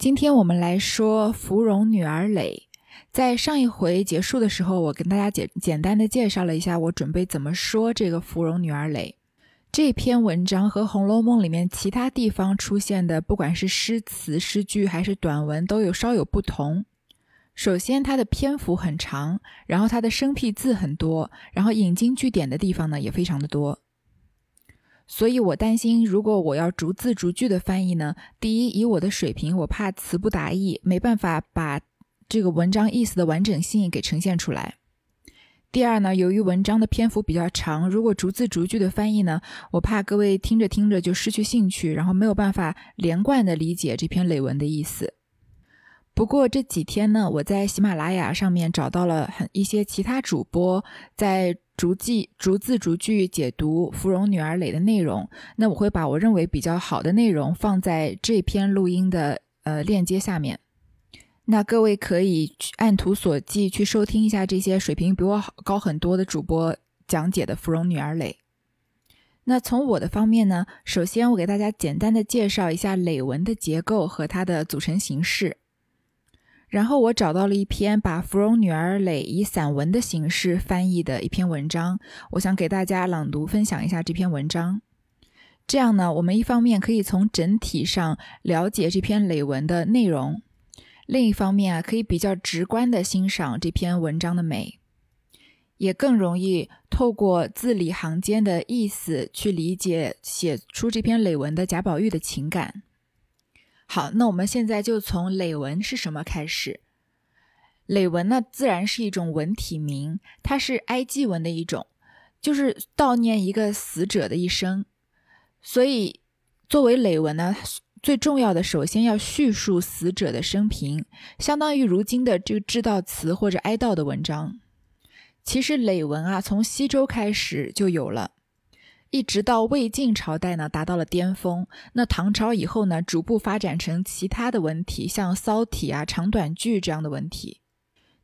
今天我们来说芙蓉女儿蕾。在上一回结束的时候，我跟大家简简单的介绍了一下我准备怎么说这个芙蓉女儿蕾。这篇文章和《红楼梦》里面其他地方出现的，不管是诗词、诗句还是短文，都有稍有不同。首先，它的篇幅很长，然后它的生僻字很多，然后引经据典的地方呢也非常的多。所以我担心，如果我要逐字逐句的翻译呢，第一，以我的水平，我怕词不达意，没办法把这个文章意思的完整性给呈现出来。第二呢，由于文章的篇幅比较长，如果逐字逐句的翻译呢，我怕各位听着听着就失去兴趣，然后没有办法连贯的理解这篇累文的意思。不过这几天呢，我在喜马拉雅上面找到了很一些其他主播在逐记逐字逐句解读《芙蓉女儿蕾》的内容。那我会把我认为比较好的内容放在这篇录音的呃链接下面。那各位可以按图索骥去收听一下这些水平比我好高很多的主播讲解的《芙蓉女儿蕾》。那从我的方面呢，首先我给大家简单的介绍一下累文的结构和它的组成形式。然后我找到了一篇把《芙蓉女儿蕾》以散文的形式翻译的一篇文章，我想给大家朗读分享一下这篇文章。这样呢，我们一方面可以从整体上了解这篇累文的内容，另一方面啊，可以比较直观的欣赏这篇文章的美，也更容易透过字里行间的意思去理解写出这篇累文的贾宝玉的情感。好，那我们现在就从累文是什么开始。累文呢，自然是一种文体名，它是哀祭文的一种，就是悼念一个死者的一生。所以，作为累文呢，最重要的首先要叙述死者的生平，相当于如今的这个致悼词或者哀悼的文章。其实累文啊，从西周开始就有了。一直到魏晋朝代呢，达到了巅峰。那唐朝以后呢，逐步发展成其他的文体，像骚体啊、长短句这样的文体。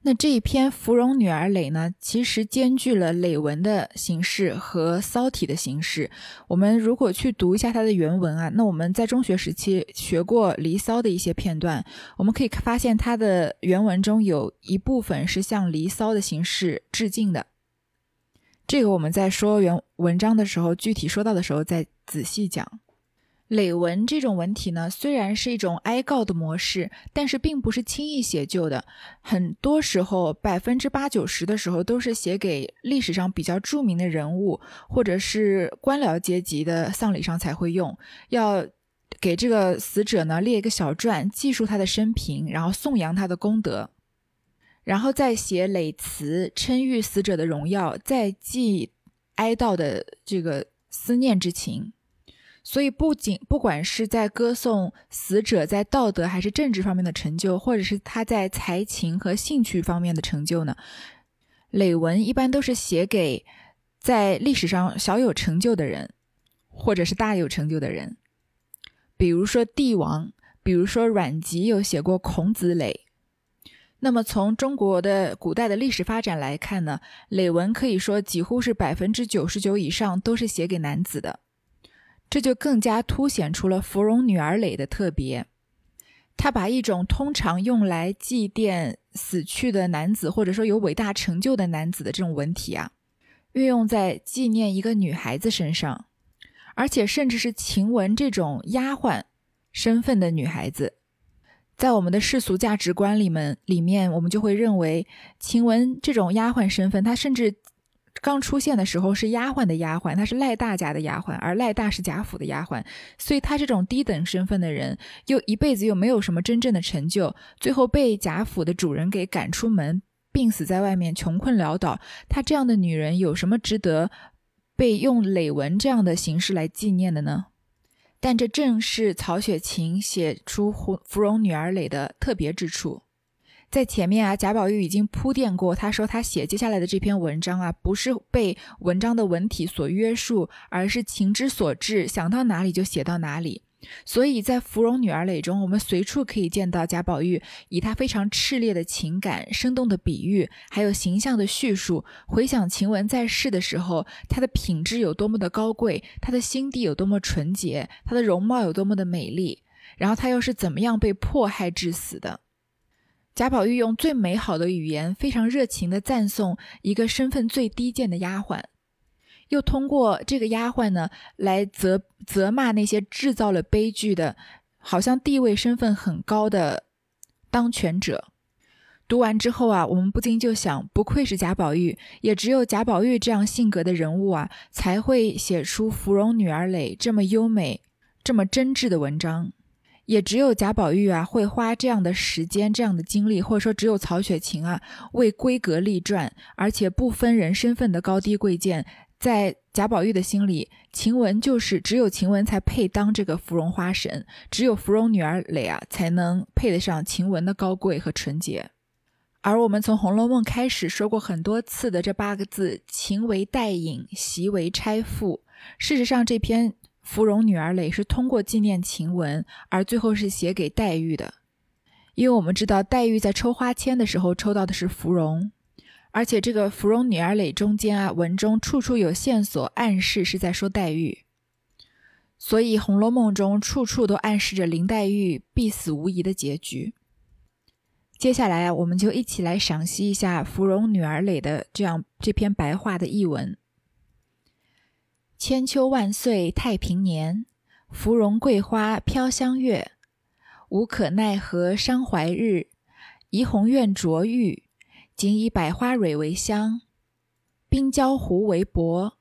那这一篇《芙蓉女儿蕾》呢，其实兼具了累文的形式和骚体的形式。我们如果去读一下它的原文啊，那我们在中学时期学过《离骚》的一些片段，我们可以发现它的原文中有一部分是向《离骚》的形式致敬的。这个我们在说原文章的时候，具体说到的时候再仔细讲。累文这种文体呢，虽然是一种哀告的模式，但是并不是轻易写就的。很多时候，百分之八九十的时候，都是写给历史上比较著名的人物，或者是官僚阶级的丧礼上才会用。要给这个死者呢列一个小传，记述他的生平，然后颂扬他的功德。然后再写累词，称誉死者的荣耀，再记哀悼的这个思念之情。所以，不仅不管是在歌颂死者在道德还是政治方面的成就，或者是他在才情和兴趣方面的成就呢，累文一般都是写给在历史上小有成就的人，或者是大有成就的人。比如说帝王，比如说阮籍有写过孔子累。那么从中国的古代的历史发展来看呢，累文可以说几乎是百分之九十九以上都是写给男子的，这就更加凸显出了芙蓉女儿蕾的特别。他把一种通常用来祭奠死去的男子，或者说有伟大成就的男子的这种文体啊，运用在纪念一个女孩子身上，而且甚至是晴雯这种丫鬟身份的女孩子。在我们的世俗价值观里面，里面我们就会认为晴雯这种丫鬟身份，她甚至刚出现的时候是丫鬟的丫鬟，她是赖大家的丫鬟，而赖大是贾府的丫鬟，所以她这种低等身份的人，又一辈子又没有什么真正的成就，最后被贾府的主人给赶出门，病死在外面，穷困潦倒。她这样的女人有什么值得被用累文这样的形式来纪念的呢？但这正是曹雪芹写出《芙蓉女儿垒》的特别之处。在前面啊，贾宝玉已经铺垫过，他说他写接下来的这篇文章啊，不是被文章的文体所约束，而是情之所至，想到哪里就写到哪里。所以在《芙蓉女儿蕾》中，我们随处可以见到贾宝玉以他非常炽烈的情感、生动的比喻，还有形象的叙述，回想晴雯在世的时候，她的品质有多么的高贵，她的心地有多么纯洁，她的容貌有多么的美丽。然后她又是怎么样被迫害致死的？贾宝玉用最美好的语言，非常热情地赞颂一个身份最低贱的丫鬟，又通过这个丫鬟呢，来责责骂那些制造了悲剧的，好像地位身份很高的当权者。读完之后啊，我们不禁就想，不愧是贾宝玉，也只有贾宝玉这样性格的人物啊，才会写出《芙蓉女儿诔》这么优美、这么真挚的文章。也只有贾宝玉啊，会花这样的时间、这样的精力，或者说只有曹雪芹啊，为闺阁立传，而且不分人身份的高低贵贱，在贾宝玉的心里，晴雯就是只有晴雯才配当这个芙蓉花神，只有芙蓉女儿诔啊，才能配得上晴雯的高贵和纯洁。而我们从《红楼梦》开始说过很多次的这八个字“情为代隐，袭为钗赋”，事实上这篇。芙蓉女儿诔是通过纪念晴雯，而最后是写给黛玉的，因为我们知道黛玉在抽花签的时候抽到的是芙蓉，而且这个芙蓉女儿诔中间啊，文中处处有线索暗示是在说黛玉，所以《红楼梦》中处处都暗示着林黛玉必死无疑的结局。接下来啊，我们就一起来赏析一下芙蓉女儿诔的这样这篇白话的译文。千秋万岁太平年，芙蓉桂花飘香月。无可奈何伤怀日，怡红院着玉，仅以百花蕊为香，冰胶壶为帛。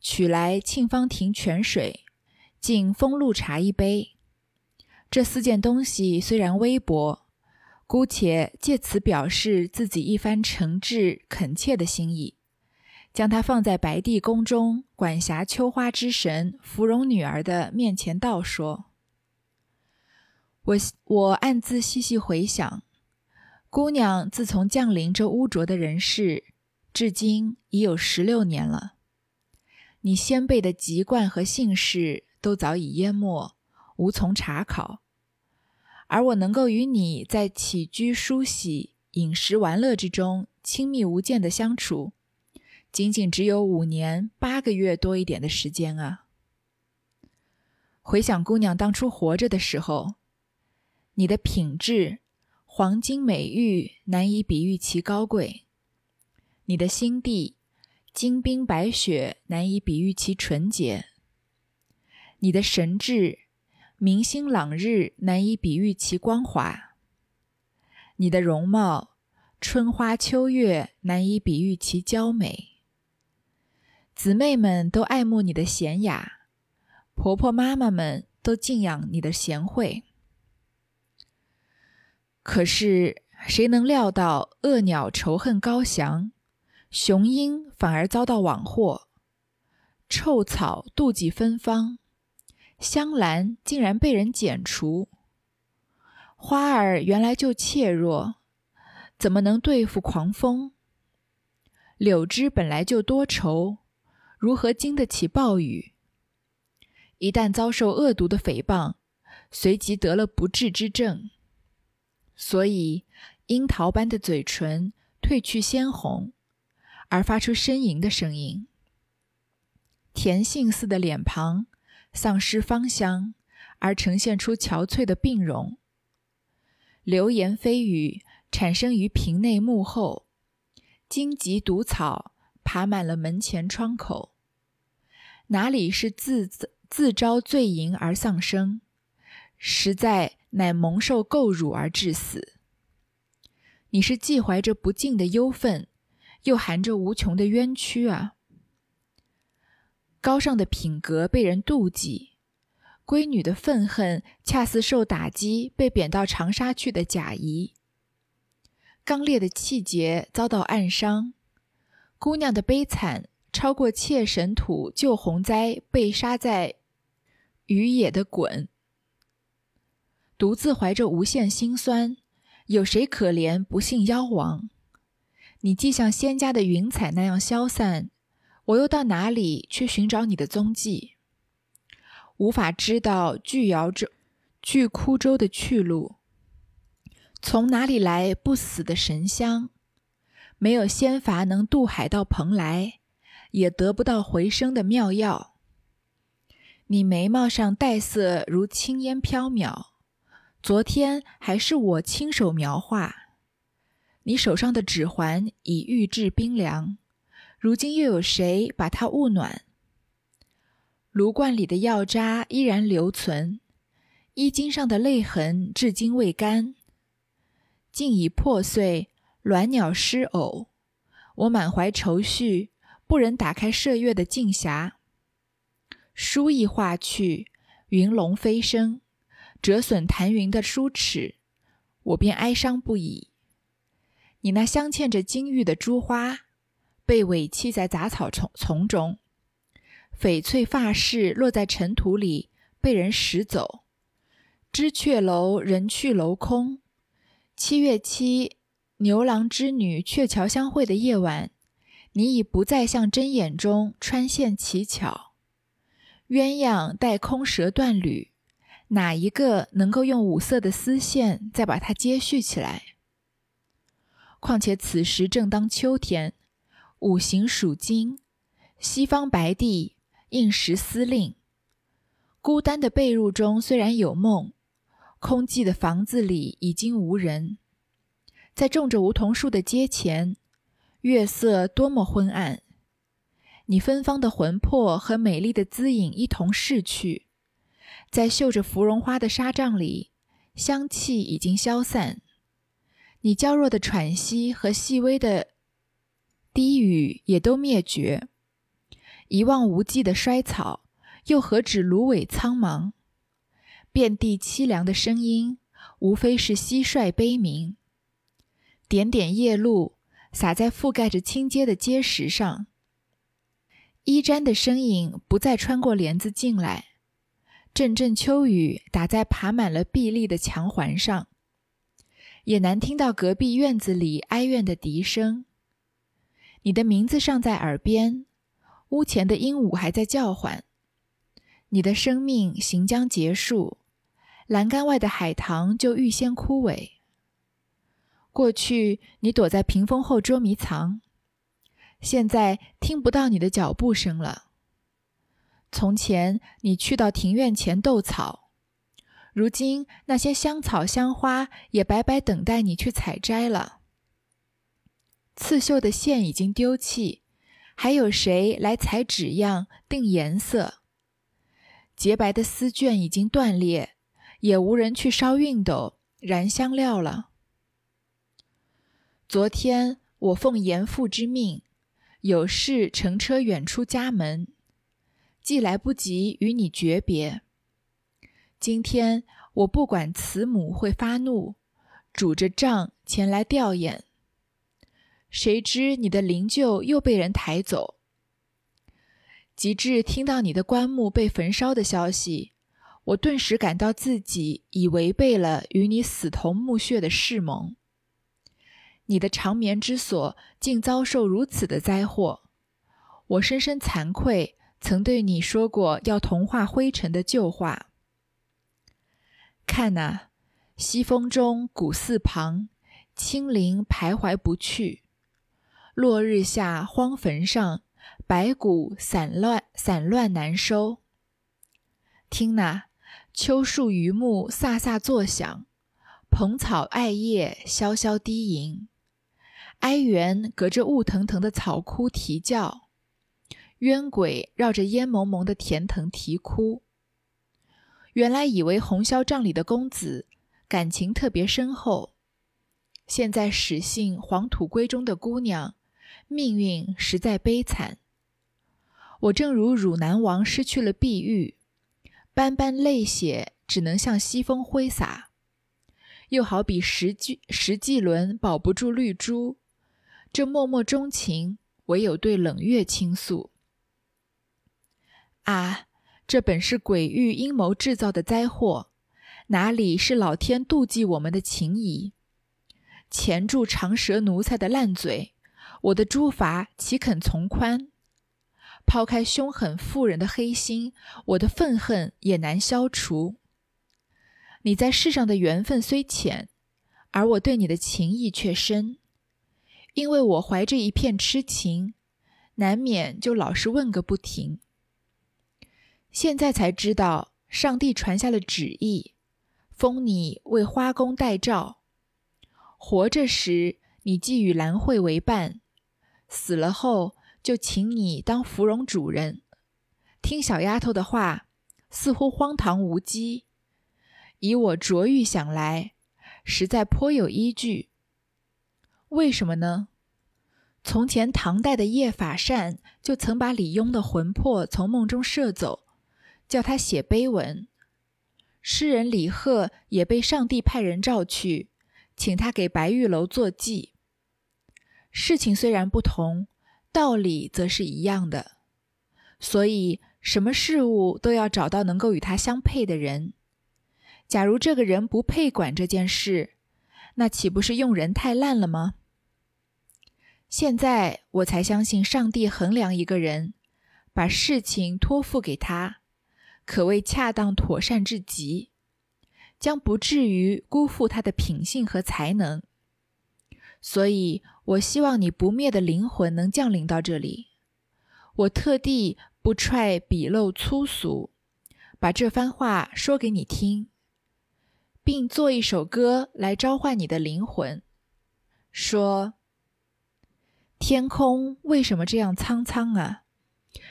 取来沁芳亭泉水，敬风露茶一杯。这四件东西虽然微薄，姑且借此表示自己一番诚挚恳切的心意。将它放在白帝宫中管辖秋花之神芙蓉女儿的面前道说：“我我暗自细细回想，姑娘自从降临这污浊的人世，至今已有十六年了。你先辈的籍贯和姓氏都早已淹没，无从查考。而我能够与你在起居梳洗、饮食玩乐之中亲密无间的相处。”仅仅只有五年八个月多一点的时间啊！回想姑娘当初活着的时候，你的品质，黄金美玉难以比喻其高贵；你的心地，金冰白雪难以比喻其纯洁；你的神智，明星朗日难以比喻其光华；你的容貌，春花秋月难以比喻其娇美。姊妹们都爱慕你的娴雅，婆婆妈妈们都敬仰你的贤惠。可是谁能料到恶鸟仇恨高翔，雄鹰反而遭到网获，臭草妒忌芬芳，香兰竟然被人剪除。花儿原来就怯弱，怎么能对付狂风？柳枝本来就多愁。如何经得起暴雨？一旦遭受恶毒的诽谤，随即得了不治之症。所以，樱桃般的嘴唇褪去鲜红，而发出呻吟的声音；甜杏似的脸庞丧失芳香，而呈现出憔悴的病容。流言蜚语产生于屏内幕后，荆棘毒草。爬满了门前窗口，哪里是自自招罪淫而丧生？实在乃蒙受垢辱而致死。你是既怀着不敬的忧愤，又含着无穷的冤屈啊！高尚的品格被人妒忌，闺女的愤恨恰似受打击被贬到长沙去的贾谊，刚烈的气节遭到暗伤。姑娘的悲惨超过妾神土救洪灾被杀在雨野的滚，独自怀着无限心酸，有谁可怜不幸夭亡？你既像仙家的云彩那样消散，我又到哪里去寻找你的踪迹？无法知道巨瑶州、巨枯州的去路，从哪里来不死的神香？没有仙法能渡海到蓬莱，也得不到回生的妙药。你眉毛上黛色如轻烟飘渺，昨天还是我亲手描画，你手上的指环已预制冰凉，如今又有谁把它焐暖？炉罐里的药渣依然留存，衣襟上的泪痕至今未干，竟已破碎，鸾鸟失偶。我满怀愁绪，不忍打开射月的镜匣。书意画去，云龙飞升，折损檀云的书齿，我便哀伤不已。你那镶嵌着金玉的珠花，被委弃在杂草丛丛中，翡翠发饰落在尘土里，被人拾走。知雀楼人去楼空，七月七，牛郎织女鹊桥相会的夜晚，你已不再像针眼中穿线奇巧。鸳鸯带空舌断缕，哪一个能够用五色的丝线再把它接续起来？况且此时正当秋天，五行属金，西方白帝应时司令。孤单的被褥中虽然有梦，空寂的房子里已经无人。在种着梧桐树的街前，月色多么昏暗。你芬芳的魂魄和美丽的姿影一同逝去，在绣着芙蓉花的纱帐里，香气已经消散。你娇弱的喘息和细微的低语也都灭绝。一望无际的衰草，又何止芦苇苍茫？遍地凄凉的声音，无非是蟋蟀悲鸣。点点夜露洒在覆盖着青阶的阶石上。衣毡的身影不再穿过帘子进来，阵阵秋雨打在爬满了碧丽的墙环上，也难听到隔壁院子里哀怨的笛声。你的名字尚在耳边，屋前的鹦鹉还在叫唤。你的生命行将结束，栏杆外的海棠就预先枯萎。过去，你躲在屏风后捉迷藏。现在听不到你的脚步声了。从前你去到庭院前斗草，如今那些香草香花也白白等待你去采摘了。刺绣的线已经丢弃，还有谁来裁纸样、定颜色？洁白的丝绢已经断裂，也无人去烧熨斗、燃香料了。昨天我奉严父之命。有事乘车远出家门，既来不及与你诀别。今天我不管慈母会发怒，拄着杖前来吊唁。谁知你的灵柩又被人抬走。及至听到你的棺木被焚烧的消息，我顿时感到自己已违背了与你死同墓穴的誓盟。你的长眠之所竟遭受如此的灾祸，我深深惭愧。曾对你说过要同化灰尘的旧话。看呐，西风中古寺旁，青灵徘徊不去；落日下荒坟上，白骨散乱散乱难收。听呐，秋树榆木飒飒作响，蓬草艾叶萧萧低吟。哀猿隔着雾腾腾的草窟啼叫，冤鬼绕着烟蒙蒙的田藤啼哭。原来以为红绡帐里的公子感情特别深厚，现在始信黄土闺中的姑娘，命运实在悲惨。我正如汝南王失去了碧玉，斑斑泪血只能向西风挥洒；又好比石纪石纪伦保不住绿珠。这默默钟情，唯有对冷月倾诉。啊，这本是鬼域阴谋制造的灾祸，哪里是老天妒忌我们的情谊？钳住长舌奴才的烂嘴，我的诸罚岂肯从宽？抛开凶狠妇人的黑心，我的愤恨也难消除。你在世上的缘分虽浅，而我对你的情谊却深。因为我怀着一片痴情，难免就老是问个不停。现在才知道，上帝传下了旨意，封你为花公代诏。活着时，你既与兰蕙为伴；死了后，就请你当芙蓉主人。听小丫头的话，似乎荒唐无稽。以我卓欲想来，实在颇有依据。为什么呢？从前唐代的叶法善就曾把李邕的魂魄从梦中摄走，叫他写碑文。诗人李贺也被上帝派人召去，请他给白玉楼作记。事情虽然不同，道理则是一样的。所以，什么事物都要找到能够与他相配的人。假如这个人不配管这件事，那岂不是用人太烂了吗？现在我才相信，上帝衡量一个人，把事情托付给他。可谓恰当妥善至极，将不至于辜负他的品性和才能。所以，我希望你不灭的灵魂能降临到这里。我特地不揣笔陋粗俗，把这番话说给你听，并做一首歌来召唤你的灵魂，说：天空为什么这样苍苍啊？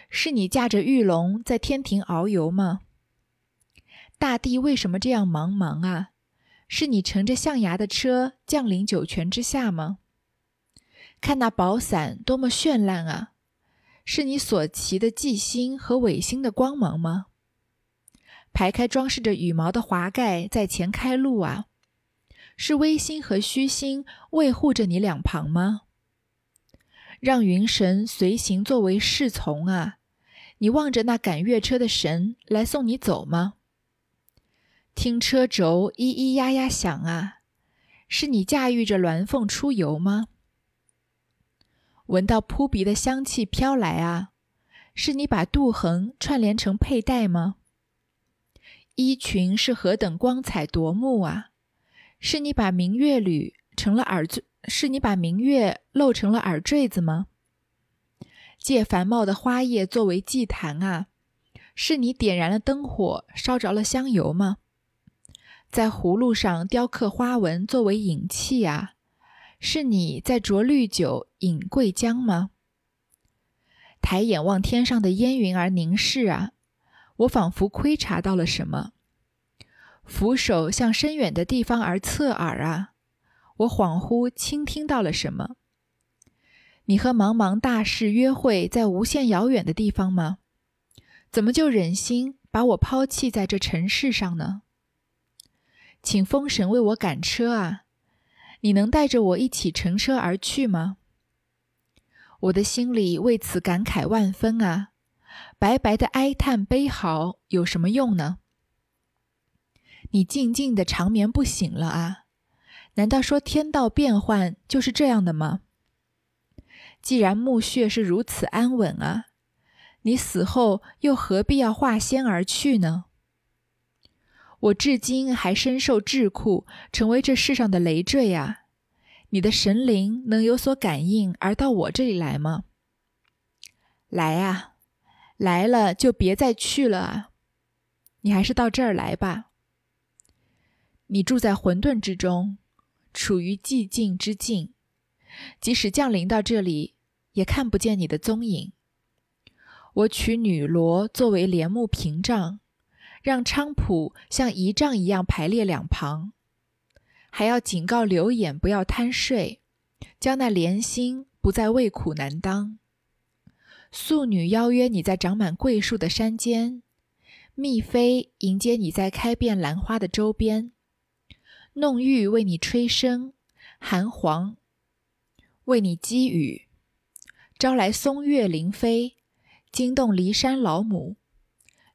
是你驾着玉龙在天庭遨游吗？大地为什么这样茫茫啊？是你乘着象牙的车降临九泉之下吗？看那宝伞多么绚烂啊！是你所骑的纪星和尾星的光芒吗？排开装饰着羽毛的华盖在前开路啊！是微星和虚星卫护着你两旁吗？让云神随行作为侍从啊！你望着那赶月车的神来送你走吗？听车轴咿咿呀呀响啊！是你驾驭着鸾凤出游吗？闻到扑鼻的香气飘来啊！是你把杜衡串联成佩戴吗？衣裙是何等光彩夺目啊！是你把明月缕成了耳坠？是你把明月露成了耳坠子吗？借繁茂的花叶作为祭坛啊？是你点燃了灯火，烧着了香油吗？在葫芦上雕刻花纹作为引器啊？是你在酌绿酒饮桂浆吗？抬眼望天上的烟云而凝视啊，我仿佛窥察到了什么；俯首向深远的地方而侧耳啊。我恍惚倾听到了什么？你和茫茫大士约会在无限遥远的地方吗？怎么就忍心把我抛弃在这尘世上呢？请风神为我赶车啊！你能带着我一起乘车而去吗？我的心里为此感慨万分啊！白白的哀叹悲嚎有什么用呢？你静静的长眠不醒了啊！难道说天道变幻就是这样的吗？既然墓穴是如此安稳啊，你死后又何必要化仙而去呢？我至今还深受桎梏，成为这世上的累赘啊！你的神灵能有所感应而到我这里来吗？来啊，来了就别再去了啊！你还是到这儿来吧。你住在混沌之中。处于寂静之境，即使降临到这里，也看不见你的踪影。我取女罗作为帘幕屏障，让菖蒲像仪仗一样排列两旁，还要警告柳眼不要贪睡，将那莲心不再畏苦难当。素女邀约你在长满桂树的山间，蜜妃迎接你在开遍兰花的周边。弄玉为你吹笙，寒黄为你积雨，招来松月灵飞，惊动骊山老母。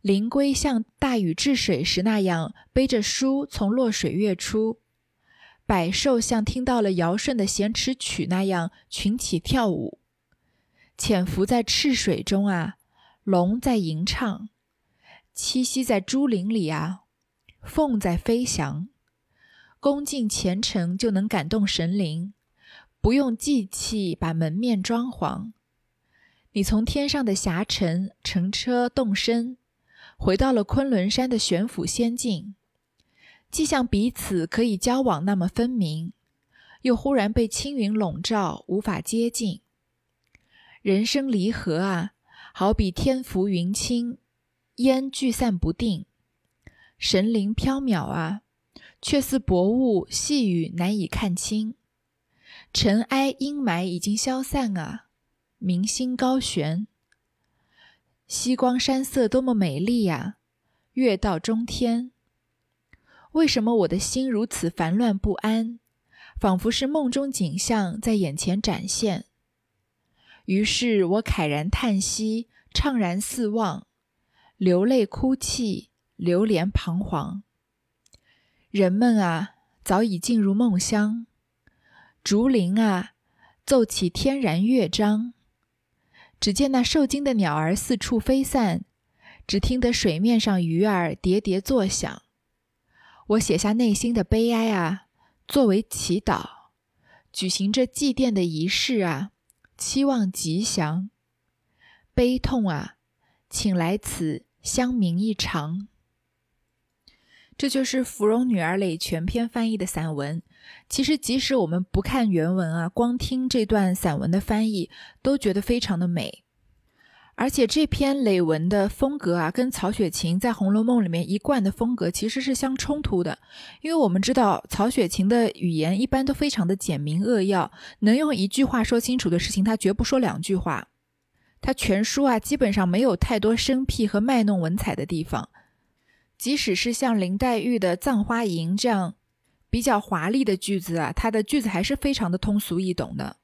灵龟像大禹治水时那样背着书从洛水跃出，百兽像听到了尧舜的咸池曲那样群起跳舞。潜伏在赤水中啊，龙在吟唱；栖息在珠林里啊，凤在飞翔。恭敬虔诚就能感动神灵，不用祭器把门面装潢。你从天上的霞尘乘车动身，回到了昆仑山的玄府仙境，既像彼此可以交往那么分明，又忽然被青云笼罩，无法接近。人生离合啊，好比天浮云轻，烟聚散不定，神灵飘渺啊，却似薄雾细雨，难以看清。尘埃阴霾已经消散啊，明星高悬，夕光山色多么美丽呀！月到中天。为什么我的心如此烦乱不安，仿佛是梦中景象在眼前展现？于是我慨然叹息，怅然四望，流泪哭泣，流连彷徨。人们啊，早已进入梦乡；竹林啊，奏起天然乐章。只见那受惊的鸟儿四处飞散，只听得水面上鱼儿喋喋作响。我写下内心的悲哀啊，作为祈祷，举行着祭奠的仪式啊，期望吉祥。悲痛啊，请来此相鸣一场。这就是《芙蓉女儿泪》全篇翻译的散文。其实，即使我们不看原文啊，光听这段散文的翻译，都觉得非常的美。而且这篇累文的风格啊，跟曹雪芹在《红楼梦》里面一贯的风格其实是相冲突的。因为我们知道曹雪芹的语言一般都非常的简明扼要，能用一句话说清楚的事情，他绝不说两句话。他全书啊，基本上没有太多生僻和卖弄文采的地方。即使是像林黛玉的《葬花吟》这样比较华丽的句子啊，它的句子还是非常的通俗易懂的。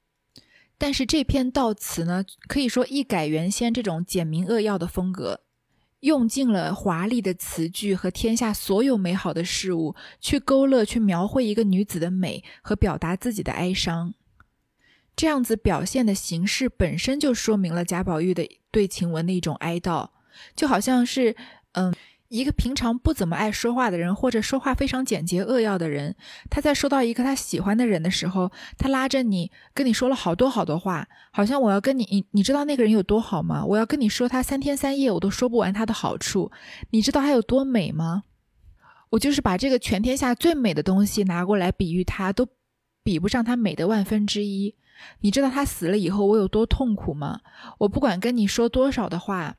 但是这篇悼词呢，可以说一改原先这种简明扼要的风格，用尽了华丽的词句和天下所有美好的事物，去勾勒、去描绘一个女子的美和表达自己的哀伤。这样子表现的形式本身就说明了贾宝玉的对晴雯的一种哀悼，就好像是，嗯。一个平常不怎么爱说话的人，或者说话非常简洁扼要的人，他在说到一个他喜欢的人的时候，他拉着你跟你说了好多好多话，好像我要跟你，你你知道那个人有多好吗？我要跟你说他三天三夜我都说不完他的好处，你知道他有多美吗？我就是把这个全天下最美的东西拿过来比喻他，都比不上他美的万分之一。你知道他死了以后我有多痛苦吗？我不管跟你说多少的话，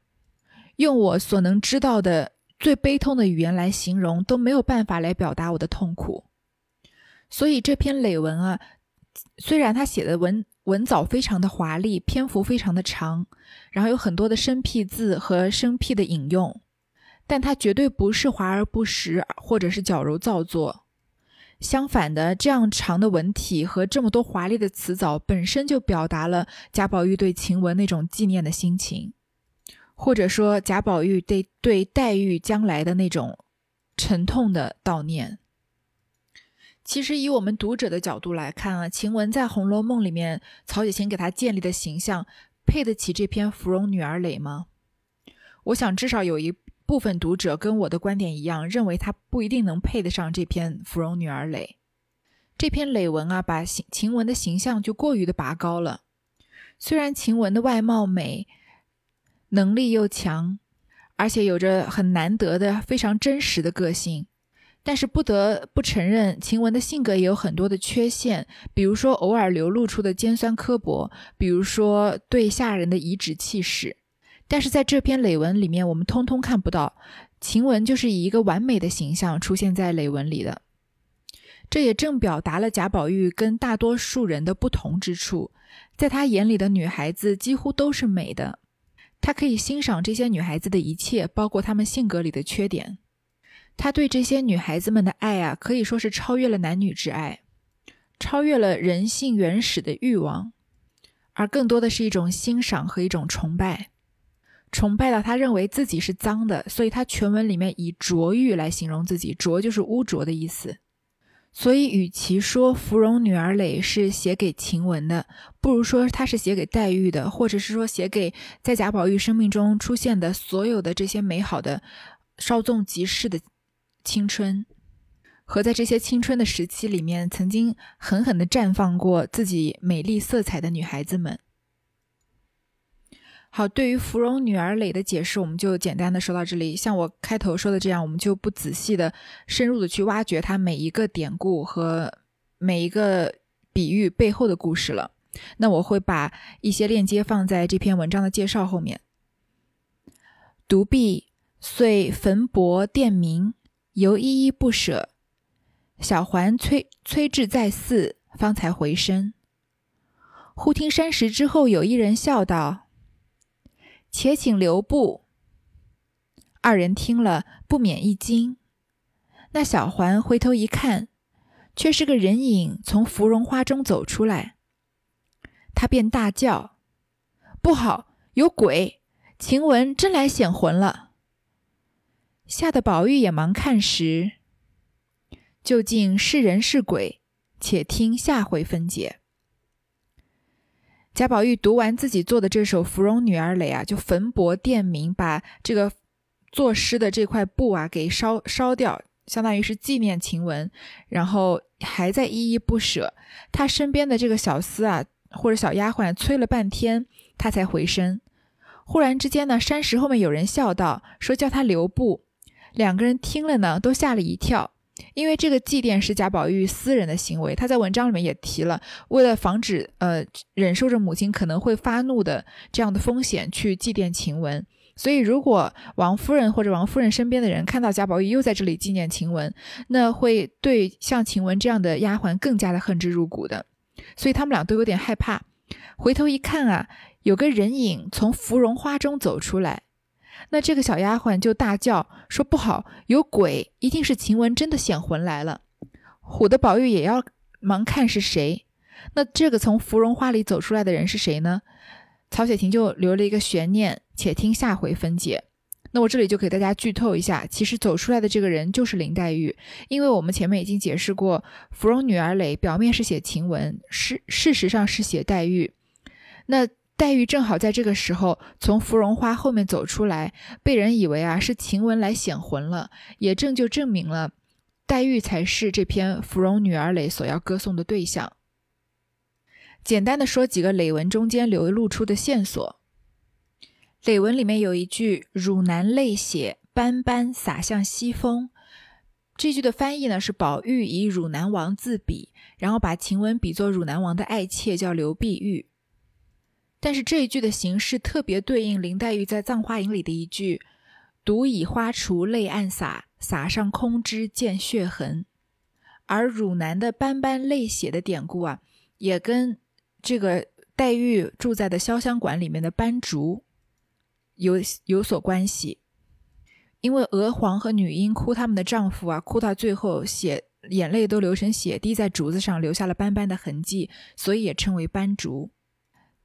用我所能知道的。最悲痛的语言来形容都没有办法来表达我的痛苦，所以这篇累文啊，虽然他写的文文藻非常的华丽，篇幅非常的长，然后有很多的生僻字和生僻的引用，但它绝对不是华而不实，或者是矫揉造作。相反的，这样长的文体和这么多华丽的词藻，本身就表达了贾宝玉对晴雯那种纪念的心情。或者说贾宝玉对对黛玉将来的那种沉痛的悼念，其实以我们读者的角度来看啊，晴雯在《红楼梦》里面，曹雪芹给她建立的形象，配得起这篇《芙蓉女儿泪》吗？我想至少有一部分读者跟我的观点一样，认为她不一定能配得上这篇《芙蓉女儿泪》。这篇累文啊，把晴晴雯的形象就过于的拔高了。虽然晴雯的外貌美。能力又强，而且有着很难得的非常真实的个性，但是不得不承认，晴雯的性格也有很多的缺陷，比如说偶尔流露出的尖酸刻薄，比如说对下人的颐指气使。但是在这篇累文里面，我们通通看不到，晴雯就是以一个完美的形象出现在累文里的。这也正表达了贾宝玉跟大多数人的不同之处，在他眼里的女孩子几乎都是美的。他可以欣赏这些女孩子的一切，包括她们性格里的缺点。他对这些女孩子们的爱啊，可以说是超越了男女之爱，超越了人性原始的欲望，而更多的是一种欣赏和一种崇拜。崇拜到他认为自己是脏的，所以他全文里面以浊欲来形容自己，浊就是污浊的意思。所以，与其说《芙蓉女儿泪》是写给晴雯的，不如说它是写给黛玉的，或者是说写给在贾宝玉生命中出现的所有的这些美好的、稍纵即逝的青春，和在这些青春的时期里面曾经狠狠地绽放过自己美丽色彩的女孩子们。好，对于芙蓉女儿蕾的解释，我们就简单的说到这里。像我开头说的这样，我们就不仔细的、深入的去挖掘它每一个典故和每一个比喻背后的故事了。那我会把一些链接放在这篇文章的介绍后面。独臂遂焚帛奠明，犹依依不舍。小环催催至再四，方才回身。忽听山石之后有一人笑道。且请留步。二人听了，不免一惊。那小环回头一看，却是个人影从芙蓉花中走出来。他便大叫：“不好，有鬼！晴雯真来显魂了！”吓得宝玉也忙看时，究竟是人是鬼？且听下回分解。贾宝玉读完自己做的这首《芙蓉女儿蕾》啊，就焚帛奠名，把这个作诗的这块布啊给烧烧掉，相当于是纪念晴雯，然后还在依依不舍。他身边的这个小厮啊，或者小丫鬟催了半天，他才回身。忽然之间呢，山石后面有人笑道：“说叫他留步。”两个人听了呢，都吓了一跳。因为这个祭奠是贾宝玉私人的行为，他在文章里面也提了，为了防止呃忍受着母亲可能会发怒的这样的风险去祭奠晴雯，所以如果王夫人或者王夫人身边的人看到贾宝玉又在这里纪念晴雯，那会对像晴雯这样的丫鬟更加的恨之入骨的，所以他们俩都有点害怕。回头一看啊，有个人影从芙蓉花中走出来。那这个小丫鬟就大叫说：“不好，有鬼！一定是晴雯真的显魂来了。”唬得宝玉也要忙看是谁。那这个从芙蓉花里走出来的人是谁呢？曹雪芹就留了一个悬念，且听下回分解。那我这里就给大家剧透一下，其实走出来的这个人就是林黛玉，因为我们前面已经解释过，芙蓉女儿蕾表面是写晴雯，事事实上是写黛玉。那。黛玉正好在这个时候从芙蓉花后面走出来，被人以为啊是晴雯来显魂了，也正就证明了黛玉才是这篇《芙蓉女儿蕾》所要歌颂的对象。简单的说几个累文中间流露出的线索，累文里面有一句“汝南泪血斑斑洒向西风”，这句的翻译呢是宝玉以汝南王自比，然后把晴雯比作汝南王的爱妾，叫刘碧玉。但是这一句的形式特别对应林黛玉在《葬花吟》里的一句“独倚花锄泪暗洒，洒上空枝见血痕”，而汝南的斑斑泪血的典故啊，也跟这个黛玉住在的潇湘馆里面的斑竹有有所关系。因为娥皇和女英哭他们的丈夫啊，哭到最后血眼泪都流成血滴在竹子上，留下了斑斑的痕迹，所以也称为斑竹。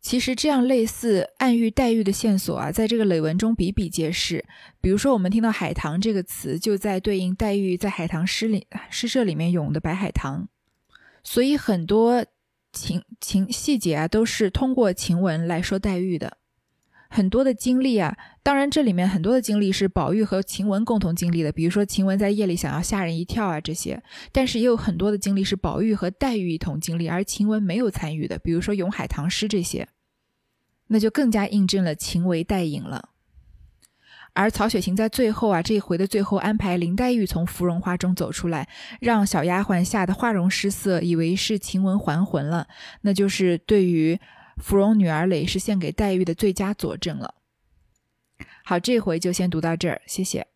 其实这样类似暗喻黛玉的线索啊，在这个累文中比比皆是。比如说，我们听到“海棠”这个词，就在对应黛玉在海棠诗里诗社里面咏的白海棠。所以很多情情细节啊，都是通过晴雯来说黛玉的。很多的经历啊，当然这里面很多的经历是宝玉和晴雯共同经历的，比如说晴雯在夜里想要吓人一跳啊这些。但是也有很多的经历是宝玉和黛玉一同经历，而晴雯没有参与的，比如说咏海棠诗这些。那就更加印证了情为代隐了。而曹雪芹在最后啊，这一回的最后安排林黛玉从芙蓉花中走出来，让小丫鬟吓得花容失色，以为是晴雯还魂了，那就是对于芙蓉女儿蕾是献给黛玉的最佳佐证了。好，这回就先读到这儿，谢谢。